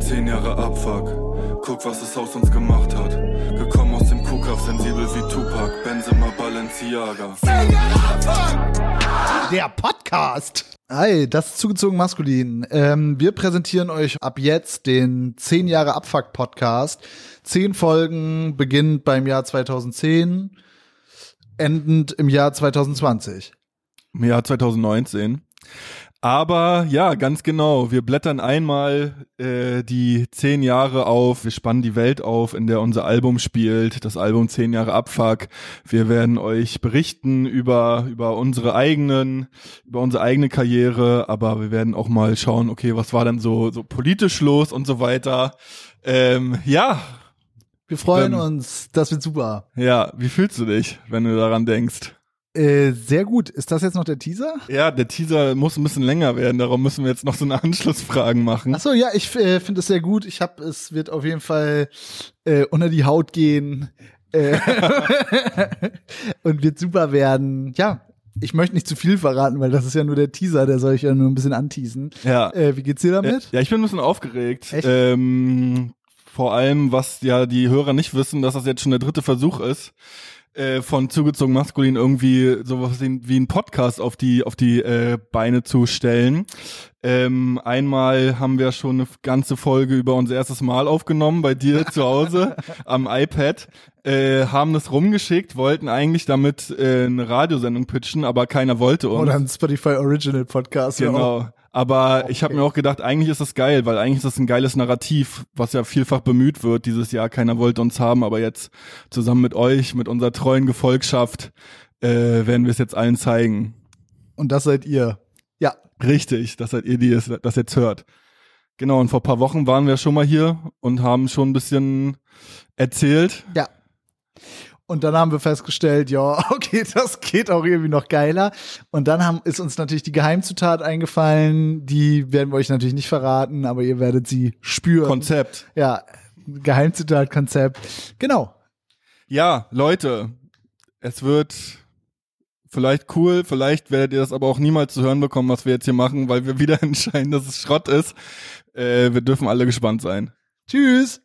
Zehn Jahre Abfuck, guck, was es aus uns gemacht hat. Gekommen aus dem Kuhkauf, sensibel wie Tupac, Benzema Balenciaga. Zehn Jahre Abfuck! Der Podcast! Hi, das ist zugezogen maskulin. Ähm, wir präsentieren euch ab jetzt den 10 Jahre Abfuck Podcast. Zehn Folgen, beginnend beim Jahr 2010, endend im Jahr 2020. Im Jahr 2019. Aber ja, ganz genau. Wir blättern einmal äh, die zehn Jahre auf. Wir spannen die Welt auf, in der unser Album spielt. Das Album zehn Jahre Abfuck. Wir werden euch berichten über über unsere eigenen, über unsere eigene Karriere. Aber wir werden auch mal schauen, okay, was war denn so so politisch los und so weiter. Ähm, ja. Wir freuen ähm, uns. Das wird super. Ja. Wie fühlst du dich, wenn du daran denkst? Äh, sehr gut. Ist das jetzt noch der Teaser? Ja, der Teaser muss ein bisschen länger werden. Darum müssen wir jetzt noch so eine Anschlussfragen machen. Ach so, ja, ich äh, finde es sehr gut. Ich habe, es wird auf jeden Fall äh, unter die Haut gehen äh, und wird super werden. Ja, ich möchte nicht zu viel verraten, weil das ist ja nur der Teaser, der soll ich ja nur ein bisschen anteasen. Ja. Äh, wie geht's dir damit? Ja, ich bin ein bisschen aufgeregt. Echt? Ähm, vor allem, was ja die Hörer nicht wissen, dass das jetzt schon der dritte Versuch ist äh, von zugezogen maskulin irgendwie sowas wie ein Podcast auf die auf die äh, Beine zu stellen. Ähm, einmal haben wir schon eine ganze Folge über unser erstes Mal aufgenommen bei dir zu Hause am iPad, äh, haben das rumgeschickt, wollten eigentlich damit äh, eine Radiosendung pitchen, aber keiner wollte uns. Oder ein Spotify Original Podcast. Genau. Aber okay. ich habe mir auch gedacht, eigentlich ist das geil, weil eigentlich ist das ein geiles Narrativ, was ja vielfach bemüht wird dieses Jahr. Keiner wollte uns haben, aber jetzt zusammen mit euch, mit unserer treuen Gefolgschaft, äh, werden wir es jetzt allen zeigen. Und das seid ihr. Ja. Richtig, das seid ihr, die es, das jetzt hört. Genau, und vor paar Wochen waren wir schon mal hier und haben schon ein bisschen erzählt. Ja. Und dann haben wir festgestellt, ja, okay, das geht auch irgendwie noch geiler. Und dann haben, ist uns natürlich die Geheimzutat eingefallen. Die werden wir euch natürlich nicht verraten, aber ihr werdet sie spüren. Konzept. Ja, Geheimzutat, Konzept. Genau. Ja, Leute, es wird vielleicht cool, vielleicht werdet ihr das aber auch niemals zu hören bekommen, was wir jetzt hier machen, weil wir wieder entscheiden, dass es Schrott ist. Äh, wir dürfen alle gespannt sein. Tschüss.